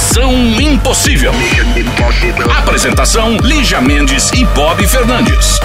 Missão Impossível. Apresentação: Lígia Mendes e Bob Fernandes.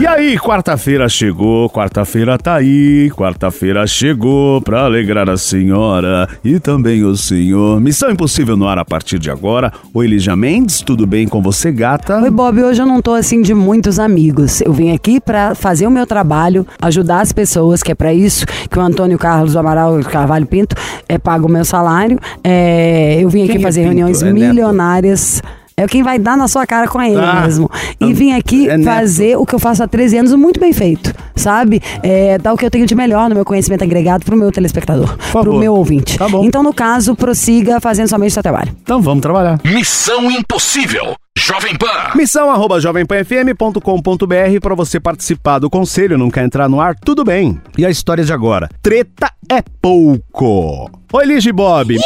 E aí, quarta-feira chegou, quarta-feira tá aí, quarta-feira chegou pra alegrar a senhora e também o senhor. Missão Impossível no ar a partir de agora. Oi, Lígia Mendes, tudo bem com você, gata? Oi, Bob, hoje eu não tô assim de muitos amigos. Eu vim aqui pra fazer o meu trabalho, ajudar as pessoas, que é pra isso que o Antônio Carlos Amaral Carvalho Pinto é, paga o meu salário. É, eu vim aqui Quem é fazer reuniões É neto? milionárias. É quem vai dar na sua cara com ele Ah, mesmo. E vim aqui é fazer o que eu faço há 13 anos muito bem feito, sabe? É, dar o que eu tenho de melhor no meu conhecimento agregado pro meu telespectador, pro meu ouvinte. Tá bom. Então, no caso, prossiga fazendo somente o seu trabalho. Então vamos trabalhar. Missão Impossível. Jovem Pan. Missão arroba jovempanfm.com.br para você participar do conselho, não quer entrar no ar? Tudo bem. E a história de agora? Treta é pouco. Oi, Lige Bob.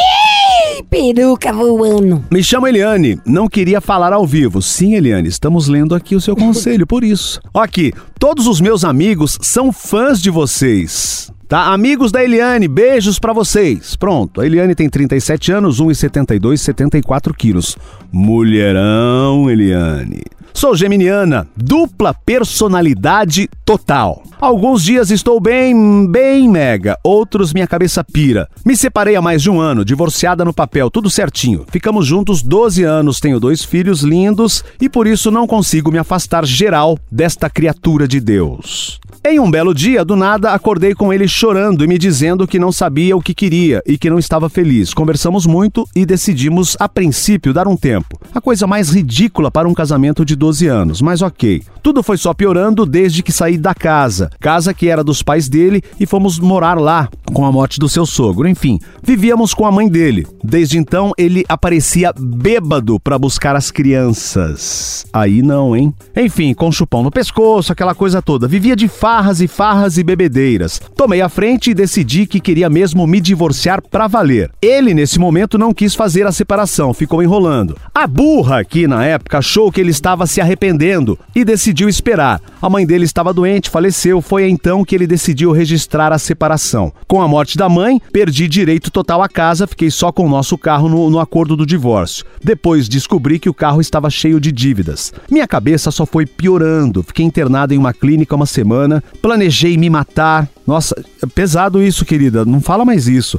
Peruca voando. Me chamo Eliane, não queria falar ao vivo. Sim, Eliane, estamos lendo aqui o seu conselho, por isso. Aqui, todos os meus amigos são fãs de vocês. Tá? Amigos da Eliane, beijos pra vocês. Pronto, a Eliane tem 37 anos, 1,72, 74 quilos. Mulherão, Eliane. Sou geminiana, dupla personalidade total. Alguns dias estou bem, bem mega, outros minha cabeça pira. Me separei há mais de um ano, divorciada no papel, tudo certinho. Ficamos juntos 12 anos, tenho dois filhos lindos e por isso não consigo me afastar geral desta criatura de Deus. Em um belo dia, do nada, acordei com ele chorando e me dizendo que não sabia o que queria e que não estava feliz. Conversamos muito e decidimos, a princípio, dar um tempo. A coisa mais ridícula para um casamento de 12 anos, mas ok. Tudo foi só piorando desde que saí da casa. Casa que era dos pais dele e fomos morar lá com a morte do seu sogro. Enfim, vivíamos com a mãe dele. Desde então, ele aparecia bêbado para buscar as crianças. Aí não, hein? Enfim, com chupão no pescoço, aquela coisa toda. Vivia de farras e farras e bebedeiras. Tomei a frente e decidi que queria mesmo me divorciar pra valer. Ele, nesse momento, não quis fazer a separação, ficou enrolando. A burra aqui na época achou que ele estava se arrependendo e decidiu esperar. A mãe dele estava doente, faleceu. Foi então que ele decidiu registrar a separação. Com a morte da mãe, perdi direito total à casa, fiquei só com o nosso carro no, no acordo do divórcio. Depois descobri que o carro estava cheio de dívidas. Minha cabeça só foi piorando. Fiquei internado em uma clínica uma semana, planejei me matar. Nossa, é pesado isso, querida. Não fala mais isso.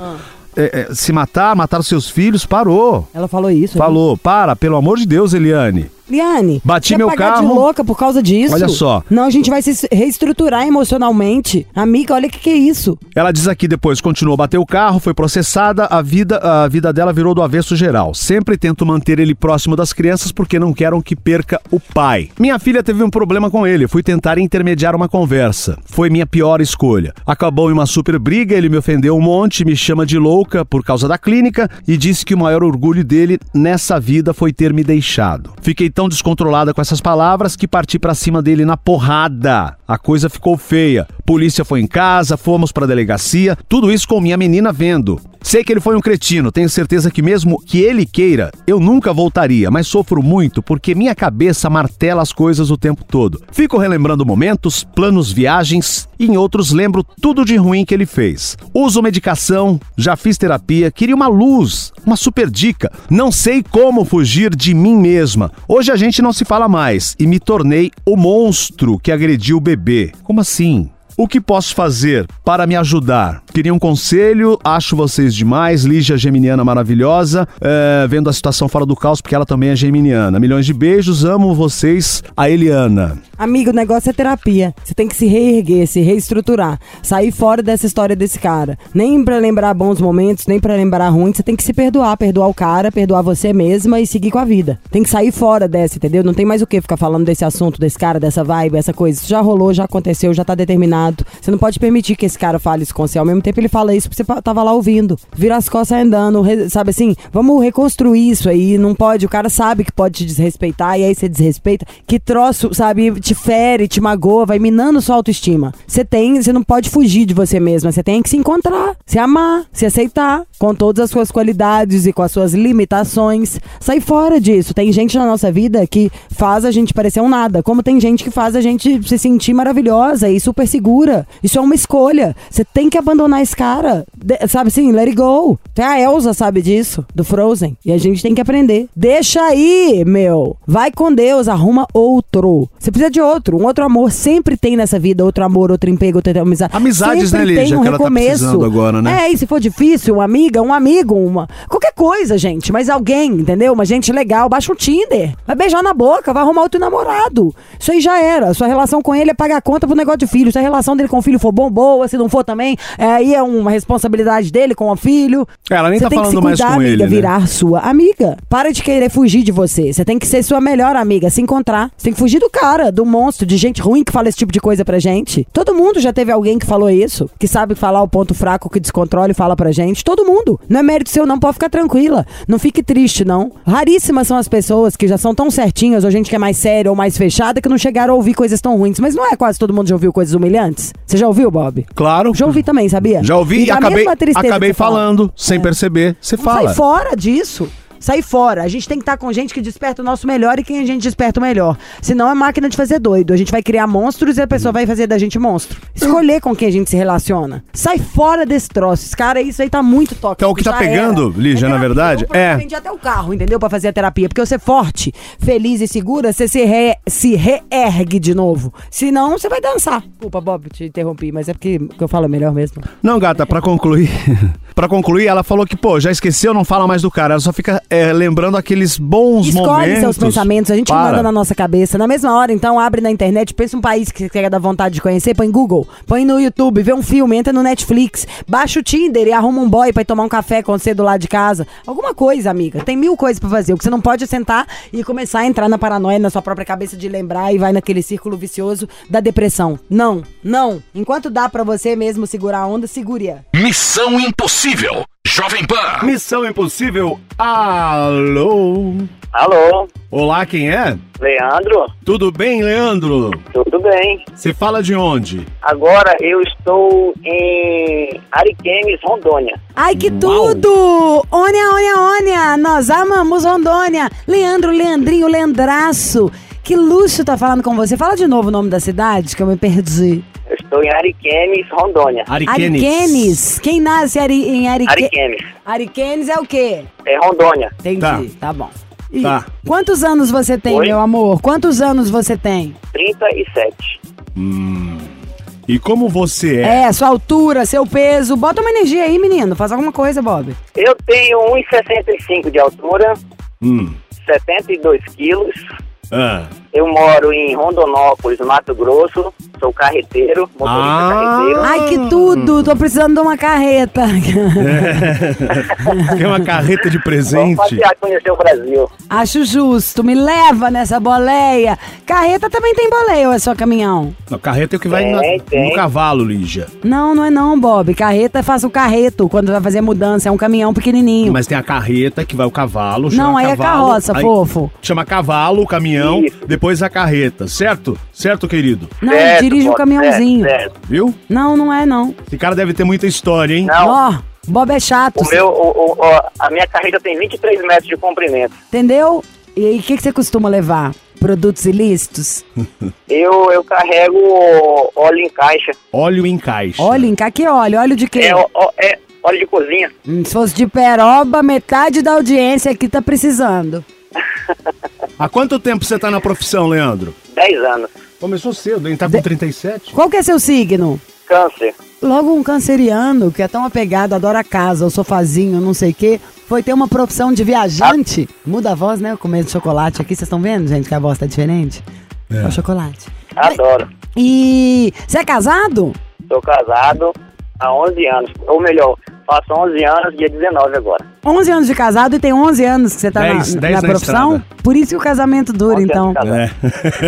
É, é, se matar, matar os seus filhos, parou. Ela falou isso. né? Falou, para, pelo amor de Deus, Eliane. Liane, Bati meu carro. de louca por causa disso? Olha só. Não, a gente vai se reestruturar emocionalmente. Amiga, olha o que, que é isso. Ela diz aqui depois, continuou, bateu o carro, foi processada, a vida, a vida dela virou do avesso geral. Sempre tento manter ele próximo das crianças porque não quero que perca o pai. Minha filha teve um problema com ele, fui tentar intermediar uma conversa. Foi minha pior escolha. Acabou em uma super briga, ele me ofendeu um monte, me chama de louca por causa da clínica e disse que o maior orgulho dele nessa vida foi ter me deixado. Fiquei tão descontrolada com essas palavras que parti pra cima dele na porrada. A coisa ficou feia. Polícia foi em casa, fomos pra delegacia, tudo isso com minha menina vendo. Sei que ele foi um cretino, tenho certeza que mesmo que ele queira, eu nunca voltaria, mas sofro muito porque minha cabeça martela as coisas o tempo todo. Fico relembrando momentos, planos, viagens e em outros lembro tudo de ruim que ele fez. Uso medicação, já fiz terapia, queria uma luz, uma super dica. Não sei como fugir de mim mesma. Hoje a gente não se fala mais e me tornei o monstro que agrediu o bebê. Como assim? O que posso fazer para me ajudar? Queria um conselho, acho vocês demais, Lígia Geminiana maravilhosa, é, vendo a situação fora do caos, porque ela também é geminiana. Milhões de beijos, amo vocês, a Eliana. Amigo, o negócio é terapia. Você tem que se reerguer, se reestruturar. Sair fora dessa história desse cara. Nem pra lembrar bons momentos, nem pra lembrar ruins. Você tem que se perdoar. Perdoar o cara, perdoar você mesma e seguir com a vida. Tem que sair fora dessa, entendeu? Não tem mais o que ficar falando desse assunto, desse cara, dessa vibe, essa coisa. Isso já rolou, já aconteceu, já tá determinado. Você não pode permitir que esse cara fale isso com você. Ao mesmo tempo ele fala isso porque você tava lá ouvindo. Vira as costas andando, sabe assim? Vamos reconstruir isso aí. Não pode, o cara sabe que pode te desrespeitar e aí você desrespeita. Que troço, sabe, te fere, te magoa, vai minando sua autoestima. Você tem, você não pode fugir de você mesma. Você tem que se encontrar, se amar, se aceitar com todas as suas qualidades e com as suas limitações. Sai fora disso. Tem gente na nossa vida que faz a gente parecer um nada, como tem gente que faz a gente se sentir maravilhosa e super segura. Isso é uma escolha. Você tem que abandonar esse cara. De- sabe assim, let it go. Até a Elsa sabe disso, do Frozen. E a gente tem que aprender. Deixa aí, meu. Vai com Deus, arruma outro. Você precisa de outro. Um outro amor sempre tem nessa vida. Outro amor, outro emprego, outra amizade. Amizades, sempre né, Lígia, tem um que ela tá recomeço. precisando agora, né? É, e se for difícil, uma amiga, um amigo, uma. Qualquer coisa, gente. Mas alguém, entendeu? Uma gente legal. Baixa um Tinder. Vai beijar na boca, vai arrumar outro namorado. Isso aí já era. Sua relação com ele é pagar conta pro negócio de filho. Se a relação dele com o filho for bom, boa. Se não for também, é, aí é uma responsabilidade dele com o filho. Ela nem Você tá tem que se falando mais cuidar, com amiga, ele, né? virar sua amiga. Para de querer fugir de você. Você tem que ser sua melhor amiga, se encontrar. Você tem que fugir do cara, do monstro, de gente ruim que fala esse tipo de coisa pra gente. Todo mundo já teve alguém que falou isso, que sabe falar o ponto fraco, que descontrola e fala pra gente. Todo mundo. Não é mérito seu, não. Pode ficar tranquila. Não fique triste, não. Raríssimas são as pessoas que já são tão certinhas, ou gente que é mais séria ou mais fechada, que não chegaram a ouvir coisas tão ruins. Mas não é quase todo mundo já ouviu coisas humilhantes? Você já ouviu, Bob? Claro. Já ouvi também, sabia? Já ouvi e, a acabei, acabei falando, sem perceber. Você Não fala. Sai fora disso. Sai fora. A gente tem que estar com gente que desperta o nosso melhor e quem a gente desperta o melhor. Senão é máquina de fazer doido. A gente vai criar monstros e a pessoa vai fazer da gente monstro. Escolher com quem a gente se relaciona. Sai fora desse troço. Cara, isso aí tá muito tóxico. Então, o que tá pegando, era. Lígia, É na verdade, é- vendi até o carro, entendeu? Pra fazer a terapia. Porque você é forte, feliz e segura, você se, re, se reergue de novo. Senão, você vai dançar. Desculpa, Bob, te interrompi, mas é porque eu falo é melhor mesmo. Não, gata, pra concluir. pra concluir, ela falou que, pô, já esqueceu, não fala mais do cara. Ela só fica é, lembrando aqueles bons Escolhe momentos. seus pensamentos, a gente Para. manda na nossa cabeça. Na mesma hora, então, abre na internet, pensa um país que você quer dar vontade de conhecer, põe Google, põe no YouTube, vê um filme, entra no Netflix, baixa o Tinder e arruma um boy pra ir tomar um café com você do lado de casa. Alguma coisa, amiga. Tem mil coisas pra fazer. O que você não pode é sentar e começar a entrar na paranoia, na sua própria cabeça de lembrar e vai naquele círculo vicioso da depressão. Não, não. Enquanto dá pra você mesmo segurar a onda, segure-a. Missão Impossível. Jovem Pan. Missão Impossível. Alô? Alô, Olá, quem é? Leandro? Tudo bem, Leandro? Tudo bem? Você fala de onde? Agora eu estou em Ariquemes, Rondônia. Ai, que Uau. tudo! Ônia, ônia, ônia! Nós amamos Rondônia! Leandro, Leandrinho, Leandraço! Que luxo tá falando com você. Fala de novo o nome da cidade, que eu me perdi. Estou em Ariquemes, Rondônia. Ariquenes. Ariquenes. Quem nasce Ari, em Ariquenes? Ariquemes, Ariquenes é o quê? é Rondônia. Entendi, Tá. tá, bom. E Tá. Quantos anos você tem, Oi? meu amor? Quantos anos você tem? 37. E como você é? É, sua altura, seu peso. Bota uma energia aí, menino. Faz alguma coisa, Bob. Eu tenho 1,65 de altura, Hum. 72 quilos. Ah. Eu moro em Rondonópolis, Mato Grosso. Sou carreteiro, motorista Ah. carreteiro. Ai, que tudo! Tô precisando de uma carreta. Quer uma carreta de Vamos presente? passear, conhecer o Brasil. Acho justo, me leva nessa boleia. Carreta também tem boleia ou é só caminhão? Não, carreta é o que vai Tem, na- tem. no cavalo, Lígia. Não, não é não, Bob. Carreta faz o carreto quando vai fazer mudança. É um caminhão pequenininho. Mas tem a carreta que vai o cavalo. Não, aí é cavalo, carroça, aí fofo. Chama cavalo, o caminhão, Isso. depois a carreta, certo? Certo, querido? Não, Certo, dirige o caminhãozinho. certo, certo. Viu? Não, não é não. Esse cara deve ter muita história, hein? Não, Ó, Bob é chato. o meu, o- o- o- a minha carreira tem 23 metros de comprimento. Entendeu? E aí, o que, que você costuma levar? Produtos ilícitos? Eu, eu carrego óleo em caixa. Óleo em caixa. Óleo, em cá que óleo? Óleo de quê? É, ó- ó- é óleo de cozinha. Hum, Se fosse de peroba, metade da audiência aqui tá precisando. Há quanto tempo você tá na profissão, Leandro? 10 anos. Começou cedo, hein? Tá com De- 37? Qual que é seu signo? Câncer. Logo um canceriano que é tão apegado, adora a casa, o sofazinho, não sei o quê, foi ter uma profissão de viajante. Muda a voz, né? Comendo chocolate aqui, vocês estão vendo, gente, que a voz tá diferente? É, o chocolate. Adoro. E você é casado? Sou casado há 11 anos. Ou melhor, faço 11 anos, dia 19 agora. 11 anos de casado e tem 11 anos que você tá Dez- na, na na profissão? estrada. Por isso que o casamento dura, 11 então. casado. É.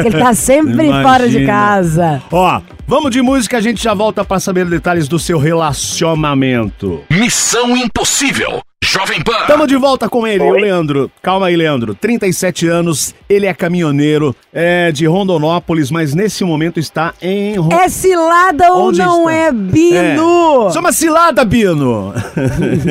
Ele tá sempre fora de casa. Ó, vamos de música, a gente já volta pra saber detalhes do seu relacionamento. Missão Impossível. Jovem Pan. Tamo de volta com ele, o Oi. Leandro. Calma aí, Leandro. 37 anos, ele é caminhoneiro, é de Rondonópolis, mas nesse momento está em Ron... É cilada ou Onde não está? é, Bino? É. É uma cilada, Bino!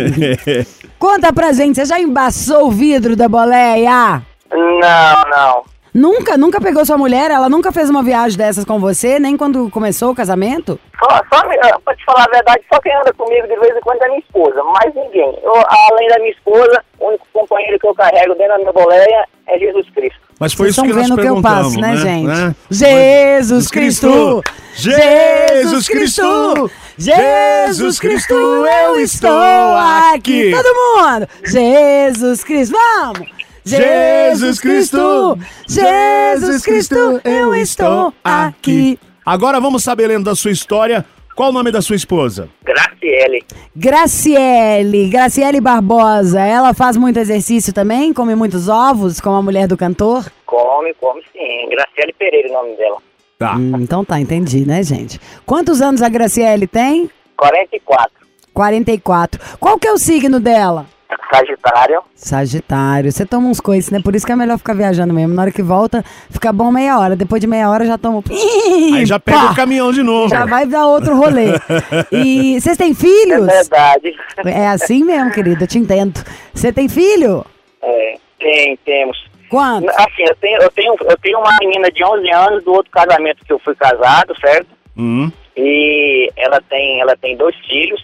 Conta pra gente, você já embaçou o vidro da boleia? Não, não. Nunca, nunca pegou sua mulher? Ela nunca fez uma viagem dessas com você, nem quando começou o casamento? Só, pra te falar a verdade, só quem anda comigo de vez em quando é minha esposa, mais ninguém. Eu, além da minha esposa, o único companheiro que eu carrego dentro da minha boleia é Jesus Cristo. Mas foi Vocês isso que estão nós vendo o que eu perguntamos, passo, né, gente? Né? Jesus Cristo! Jesus Cristo! Jesus Cristo, eu estou aqui! Todo mundo! Jesus Cristo, vamos! Jesus Cristo! Jesus Cristo, eu estou aqui! Agora vamos saber, lendo da sua história, qual o nome da sua esposa? Graciele. Graciele, Graciele Barbosa, ela faz muito exercício também? Come muitos ovos, como a mulher do cantor? Come, come sim. Graciele Pereira, o nome dela. Tá. Hum, então tá, entendi, né, gente? Quantos anos a Graciele tem? 44. 44. Qual que é o signo dela? Sagitário. Sagitário. Você toma uns coices, né? Por isso que é melhor ficar viajando mesmo. Na hora que volta, fica bom meia hora. Depois de meia hora já toma. Aí já pega Pá! o caminhão de novo. Já vai dar outro rolê. E vocês têm É filhos? verdade. É assim mesmo, querida, eu te entendo. Você tem filho? É, tem, temos. Quantos? Assim, eu tenho, eu, tenho, eu tenho uma menina de 11 anos do outro casamento que eu fui casado, certo? Hum. E ela tem, ela tem dois filhos,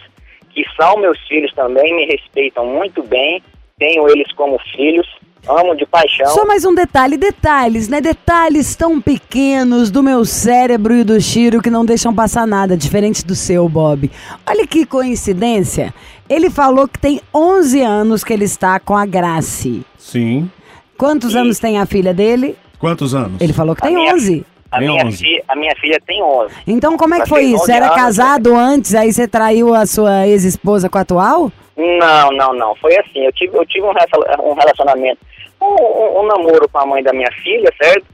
que são meus filhos também, me respeitam muito bem, tenho eles como filhos, amo de paixão. Só mais um detalhe, detalhes, né? Detalhes tão pequenos do meu cérebro e do Chiro que não deixam passar nada, diferente do seu, Bob. Olha que coincidência. Ele falou que tem 11 anos que ele está com a Grace. Sim. Quantos anos tem a filha dele? Quantos anos? Ele falou que A tem minha- 11. A minha, 11. fi, a minha filha tem 11. Então como é que foi isso? 11 Era anos, casado antes, aí você traiu a sua ex-esposa com a atual? Não, não, não. Foi assim. Eu tive, eu tive um, rela- relacionamento, um, um- um namoro com a mãe da minha filha, certo?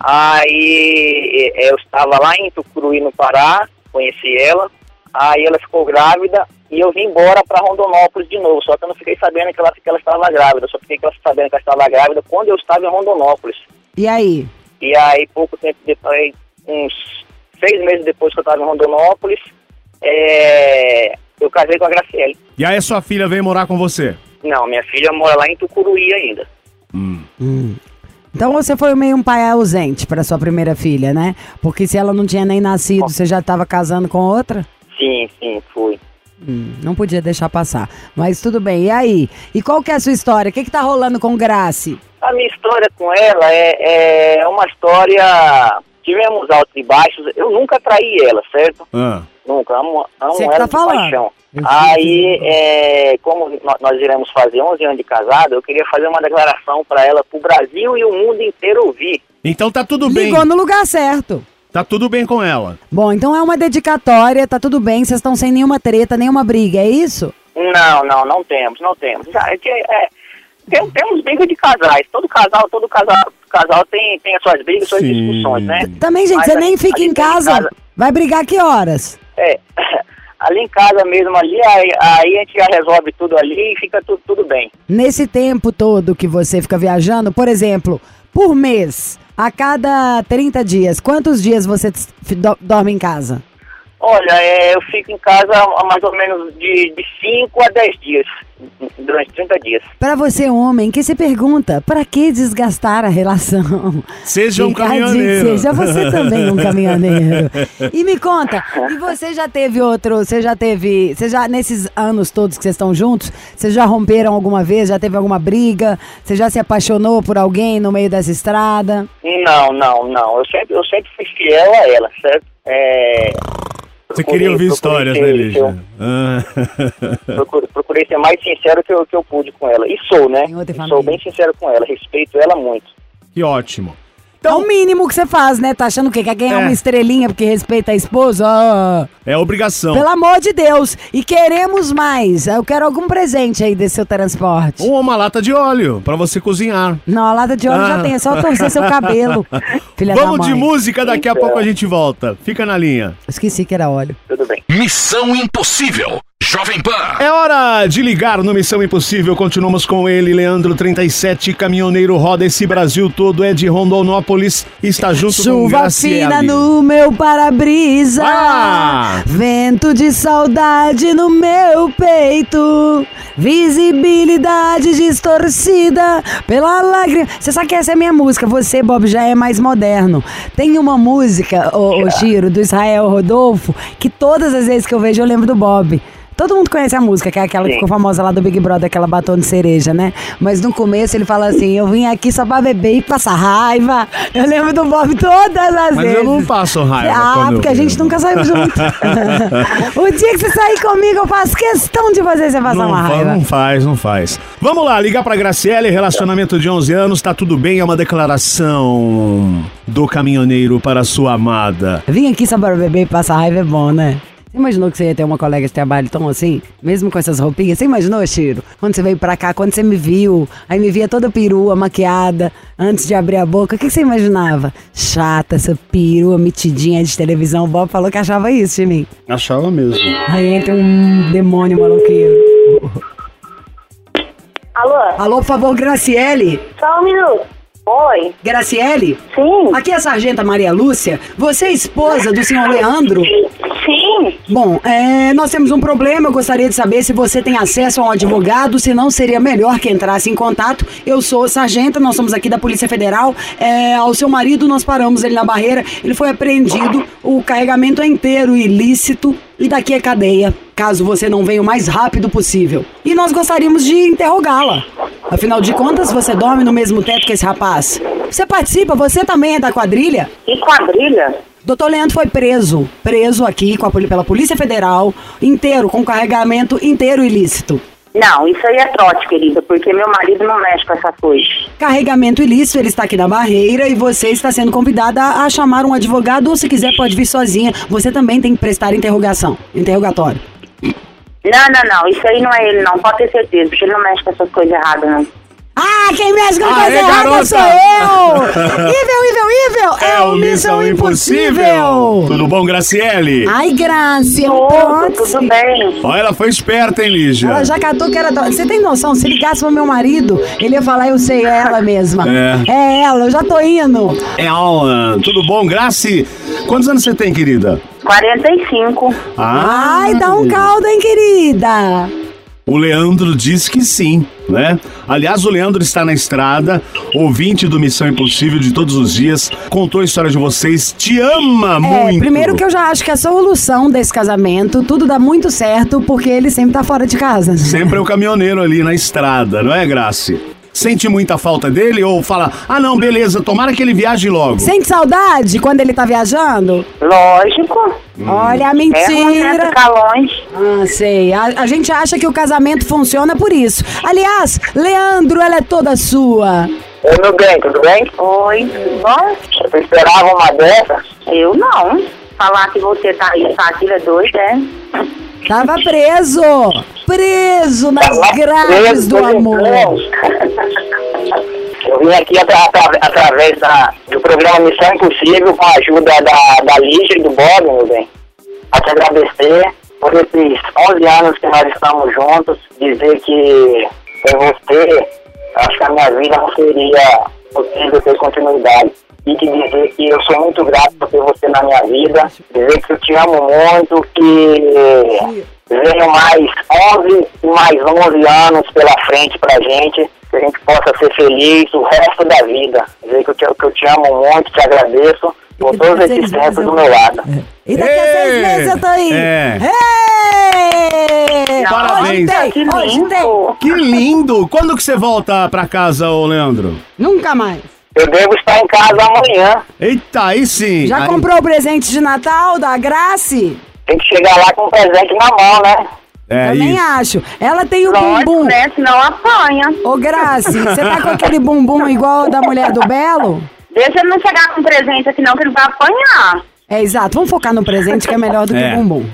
Aí eh, eu estava lá em Tucuruí, no Pará, conheci ela. Aí ela ficou grávida e eu vim embora para Rondonópolis de novo. Só que eu não fiquei sabendo que ela, que ela estava grávida. Eu só fiquei sabendo que ela estava grávida quando eu estava em Rondonópolis. E aí? E aí, pouco tempo depois, uns seis meses depois que eu estava em Rondonópolis, eh, eu casei com a Graciele. E aí sua filha veio morar com você? Não, minha filha mora lá em Tucuruí ainda. Então você foi meio um pai ausente para sua primeira filha, né? Porque se ela não tinha nem nascido, você já estava casando com outra? Sim, sim, fui. Hum, não podia deixar passar. Mas tudo bem. E aí? E qual que é a sua história? O que, que tá rolando com Grace? A minha história com ela é, é uma história. Tivemos altos e baixos. Eu nunca traí ela, certo? Ah. Nunca. Amo, amo Você que ela tá de falando. paixão. Eu Aí, sei. é, como nó- nós iremos fazer 11 anos de casado, eu queria fazer uma declaração para ela, para o Brasil e o mundo inteiro ouvir. Então tá tudo bem. Ligou no lugar certo. Tá tudo bem com ela. Bom, então é uma dedicatória, tá tudo bem, vocês estão sem nenhuma treta, nenhuma briga, é isso? Não, não, não temos, não temos. É, que, é, tem- temos briga de casais. Todo casal, todo casal, casal tem, tem as suas brigas, suas Sim. discussões, né? Também, gente, Mas você a- nem fica em gente tem casa. Vai brigar que horas? É, ali em casa mesmo, ali, aí, aí a gente já resolve tudo ali e fica tudo, tudo bem. Nesse tempo todo que você fica viajando, por exemplo, por mês, a cada 30 dias, quantos dias você dorme em casa? Olha, é, eu fico em casa há mais ou menos de 5 a 10 dias, durante 30 dias. Pra você, homem, que se pergunta, pra que desgastar a relação? Seja um caminhoneiro. Seja você também um caminhoneiro. E me conta, e você já teve outro, você já teve, você já, nesses anos todos que vocês estão juntos, vocês já romperam alguma vez, já teve alguma briga? Você já se apaixonou por alguém no meio dessa estrada? Não, não, não. Eu sempre, eu sempre fui fiel a ela, certo? É, Você procurei- queria ouvir histórias, ser- né, Lígia? Ah. procurei, procurei ser mais sincero que eu, que eu pude com ela. E sou, né? Sou bem sincero com ela, respeito ela muito. que ótimo. É o mínimo que você faz, né? Tá achando o quê? Quer ganhar É. uma estrelinha porque respeita a esposa? Ah, É obrigação. pelo amor de Deus. E queremos mais. Eu quero algum presente aí desse seu transporte. Ou uma lata de óleo pra você cozinhar. Não, a lata de óleo Ah. já tem, é só torcer seu cabelo. Filha da Vamos mãe. de música, daqui a Então. pouco a gente volta. Fica na linha. Esqueci que era óleo. Tudo bem. Missão Impossível. Jovem Pan. É hora de ligar no Missão Impossível. Continuamos com ele, Leandro 37, caminhoneiro roda esse Brasil todo, é de Rondonópolis, está junto com Chuva fina no meu para-brisa. Ah! Vento de saudade no meu peito. Visibilidade distorcida pela lágrima. Você sabe que essa é a minha música. Você, Bob, já é mais moderno. Tem uma música, ô, ô Giro, do Israel Rodolfo, que todas as vezes que eu vejo eu lembro do Bob. Todo mundo conhece a música, que é aquela que Sim. ficou famosa lá do Big Brother, aquela batom de cereja, né? Mas no começo ele fala assim: Eu vim aqui só pra beber e passar raiva. Eu lembro do Bob todas as Mas vezes. eu não passo raiva Ah, porque a gente nunca saiu junto. o dia que você sair comigo, eu faço questão de fazer você passar Não, uma raiva. não faz, não faz. Vamos lá, ligar pra Graciele, relacionamento de 11 anos, tá tudo bem, é uma declaração do caminhoneiro para sua amada. Vim aqui só para beber e passar raiva é bom, né? Você imaginou que você ia ter uma colega de trabalho tão assim? Mesmo com essas roupinhas? Você imaginou, Chiro? Quando você veio pra cá, quando você me viu, aí me via toda perua, maquiada, antes de abrir a boca, o que que você imaginava? Chata, essa perua metidinha de televisão. O Bob falou que achava isso de mim. Achava mesmo. Aí entra um demônio maloqueiro. Alô? Alô, por favor, Graciele? Só um minuto. Oi? Graciele? Sim? Aqui é a Sargenta Maria Lúcia. Você é esposa do senhor Leandro? Bom, é, nós temos um problema. Eu gostaria de saber se você tem acesso a um advogado. Se não, seria melhor que entrasse em contato. Eu sou sargenta, nós somos aqui da Polícia Federal. É, ao seu marido, nós paramos ele na barreira. Ele foi apreendido. O carregamento é inteiro ilícito. E daqui é cadeia, caso você não venha o mais rápido possível. E nós gostaríamos de interrogá-la. Afinal de contas, você dorme no mesmo teto que esse rapaz. Você participa, você também é da quadrilha? E quadrilha? Doutor Leandro foi preso, preso aqui com a, pela Polícia Federal, inteiro, com carregamento inteiro ilícito. Não, isso aí é trote, querida, porque meu marido não mexe com essa coisa. Carregamento ilícito, ele está aqui na barreira e você está sendo convidada a, a chamar um advogado ou se quiser pode vir sozinha. Você também tem que prestar interrogação, interrogatório. Não, não, não, isso aí não é ele, não, pode ter certeza, porque ele não mexe com essas coisas erradas, não. Ah, quem mexe com Aê, coisa errada sou eu! Ível, ível, ível! É, o Missão Impossível! Tudo bom, Graciele? Ai, Tudo, pronto. tudo bem. Ó, ela foi esperta, hein, Lígia? Ela já catou que era. do- Você tem noção? Se ligasse pro meu marido, ele ia falar, eu sei, é ela mesma. É. É ela, eu já tô indo. É, Alan. Tudo bom, Graci? Quantos anos você tem, querida? 45. Ah, Ai, dá um caldo, hein, querida? O Leandro diz que sim, né? Aliás, o Leandro está na estrada, ouvinte do Missão Impossível de todos os dias, contou a história de vocês, te ama É, muito. primeiro que eu já acho que a solução desse casamento, tudo dá muito certo, porque ele sempre tá fora de casa. Sempre é o caminhoneiro ali na estrada, não é, Graci? Sente muita falta dele ou fala, ah não, beleza, tomara que ele viaje logo. Sente saudade quando ele tá viajando? Lógico. Olha a É né, mentira. ficar longe. Ah, sei. A, a gente acha que o casamento funciona por isso. Aliás, Leandro, ela é toda sua. Oi, meu bem, tudo bem? Oi, tudo bom? Você esperava uma dessa? Eu não. Falar que você tá aí, tá aqui, é doido, é? Tava preso. Preso nas Tava grades preso, do amor. Eu vim aqui atra- atra- através da, do programa Missão Impossível com a ajuda da, da Lígia e do Bob, meu bem. Te agradecer por esses 11 anos que nós estamos juntos, dizer que sem você, acho que a minha vida não seria possível ter continuidade. E te dizer que eu sou muito grato por ter você na minha vida, dizer que eu te amo muito, que venham mais 11 e mais 11 anos pela frente pra gente, que a gente possa ser feliz o resto da vida. Dizer que eu te, que eu te amo muito, te agradeço por E todos esses tempos do eu- meu lado. E daqui a seis Ei! meses eu tô aí. É. Ei! Parabéns. Hoje tem, hoje tem. Que lindo! Quando que você volta pra casa, ô Leandro? Nunca mais. Eu devo estar em casa amanhã. Eita, aí sim. Já Aí- comprou o presente de Natal da Grace? Tem que chegar lá com o presente na mão, né? É Também isso. acho. Ela tem o Lógico, bumbum. né? Senão apanha. Ô, Grace, você tá com aquele bumbum igual o da mulher do Belo? Deixa ele não chegar com presente aqui não, que ele vai apanhar. É, exato. Vamos focar no presente, que é melhor do que É. o bumbum.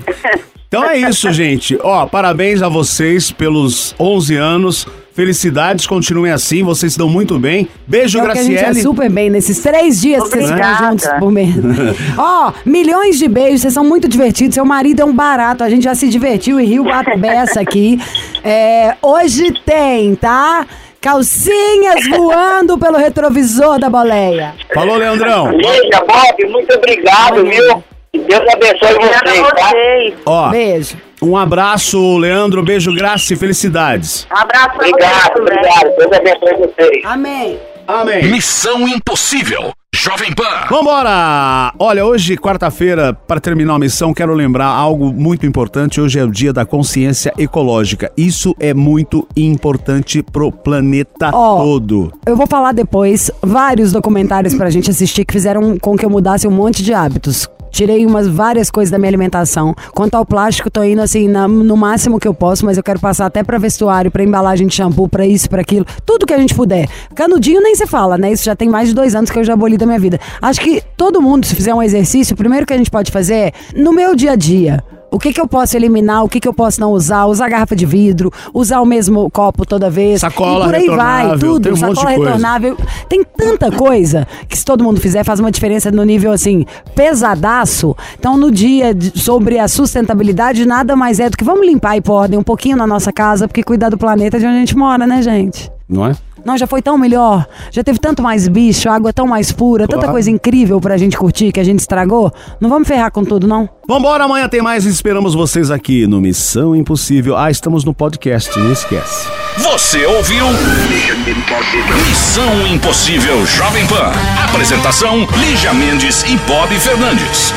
Então é isso, gente. Ó, parabéns a vocês pelos 11 anos. Felicidades, continuem assim, vocês estão muito bem. Beijo, É que a gente é Graciele. super bem nesses três dias que vocês ficaram Obrigada. juntos por mês. Ó, milhões de beijos, vocês são muito divertidos. Seu marido é um barato, a gente já se divertiu e riu a beça aqui. É, hoje tem, tá? Calcinhas voando pelo retrovisor da boleia. Falou, Leandrão. Lígia, Bob, muito obrigado, viu? Que Deus abençoe Obrigada vocês, tá? vocês. Ó, Beijo. Um abraço, Leandro. Beijo, graça e felicidades. Um abraço Obrigado, obrigado. Deus abençoe vocês. Amém. Amém. Missão Impossível. Jovem Pan. Vambora! Olha, hoje, quarta-feira, para terminar a missão, quero lembrar algo muito importante. Hoje é o dia da consciência ecológica. Isso é muito importante pro planeta Ó. todo. Eu vou falar depois vários documentários pra gente assistir que fizeram com que eu mudasse um monte de hábitos. Tirei umas várias coisas da minha alimentação. Quanto ao plástico, tô indo assim na- no máximo que eu posso, mas eu quero passar até pra vestuário, pra embalagem de shampoo, pra isso, pra aquilo, tudo que a gente puder. Canudinho nem se fala, né? Isso já tem mais de dois anos que eu já aboli da minha vida. Acho que todo mundo, se fizer um exercício, o primeiro que a gente pode fazer é no meu dia a dia. O que, que eu posso eliminar, o que, que eu posso não usar, usar garrafa de vidro, usar o mesmo copo toda vez. Sacola e por aí vai, tudo. tem um sacola coisa. retornável. Tem tanta coisa que se todo mundo fizer faz uma diferença no nível assim, pesadaço. Então no dia de- sobre a sustentabilidade, nada mais é do que vamos limpar e pôr ordem um pouquinho na nossa casa, porque cuidar do planeta é de onde a gente mora, né, gente? Não é? Não, já foi tão melhor. Já teve tanto mais bicho, água tão mais pura, tanta Claro. coisa incrível pra gente curtir que a gente estragou. Não vamos ferrar com tudo, não? Vambora, amanhã tem mais e esperamos vocês aqui no Missão Impossível. Ah, estamos no podcast, não esquece. Você ouviu? Missão Impossível Jovem Pan. Apresentação: Lígia Mendes e Bob Fernandes.